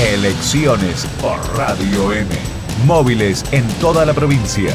Elecciones por Radio M. Móviles en toda la provincia.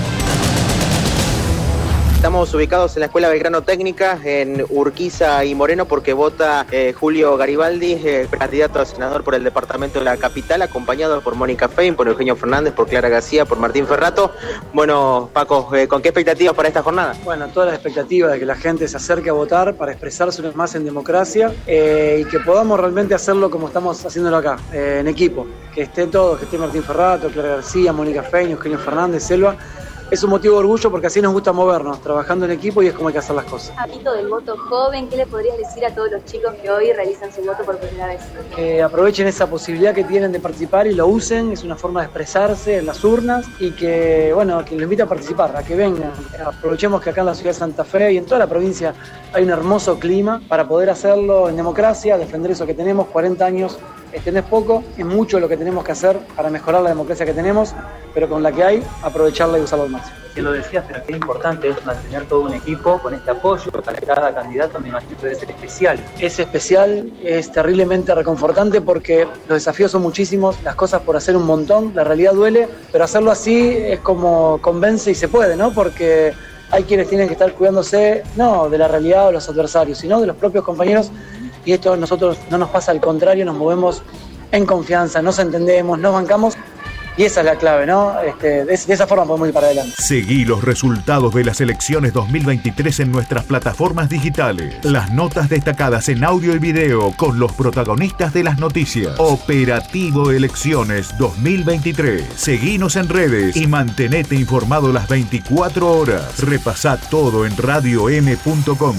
Estamos ubicados en la Escuela Belgrano Técnica, en Urquiza y Moreno, porque vota eh, Julio Garibaldi, eh, candidato a senador por el departamento de la capital, acompañado por Mónica Fein, por Eugenio Fernández, por Clara García, por Martín Ferrato. Bueno, Paco, eh, ¿con qué expectativas para esta jornada? Bueno, todas las expectativas de que la gente se acerque a votar para expresarse más en democracia y que podamos realmente hacerlo como estamos haciéndolo acá, en equipo. Que esté todo, que esté Martín Ferrato, Clara García, Mónica Fein, Eugenio Fernández, Selva es un motivo de orgullo porque así nos gusta movernos, trabajando en equipo y es como hay que hacer las cosas. Hábito del voto joven, ¿qué le podrías decir a todos los chicos que hoy realizan su voto por primera vez? Que aprovechen esa posibilidad que tienen de participar y lo usen, es una forma de expresarse en las urnas y que, bueno, que los invite a participar, a que vengan. Aprovechemos que acá en la ciudad de Santa Fe y en toda la provincia hay un hermoso clima para poder hacerlo en democracia, defender eso que tenemos, 40 años no es poco, es mucho lo que tenemos que hacer para mejorar la democracia que tenemos, pero con la que hay, aprovecharla y usarla al máximo. Que lo decías, pero qué importante es mantener todo un equipo con este apoyo para cada candidato, me imagino que debe ser especial. Es especial, es terriblemente reconfortante porque los desafíos son muchísimos, las cosas por hacer un montón, la realidad duele, pero hacerlo así es como convence y se puede, ¿no? Porque hay quienes tienen que estar cuidándose, no de la realidad o los adversarios, sino de los propios compañeros y esto a nosotros no nos pasa al contrario, nos movemos en confianza, nos entendemos, nos bancamos y esa es la clave, ¿no? Este, de, esa forma podemos ir para adelante. Seguí los resultados de las elecciones 2023 en nuestras plataformas digitales. Las notas destacadas en audio y video con los protagonistas de las noticias. Operativo Elecciones 2023. Seguinos en redes y mantenete informado las 24 horas. Repasá todo en radiom.com.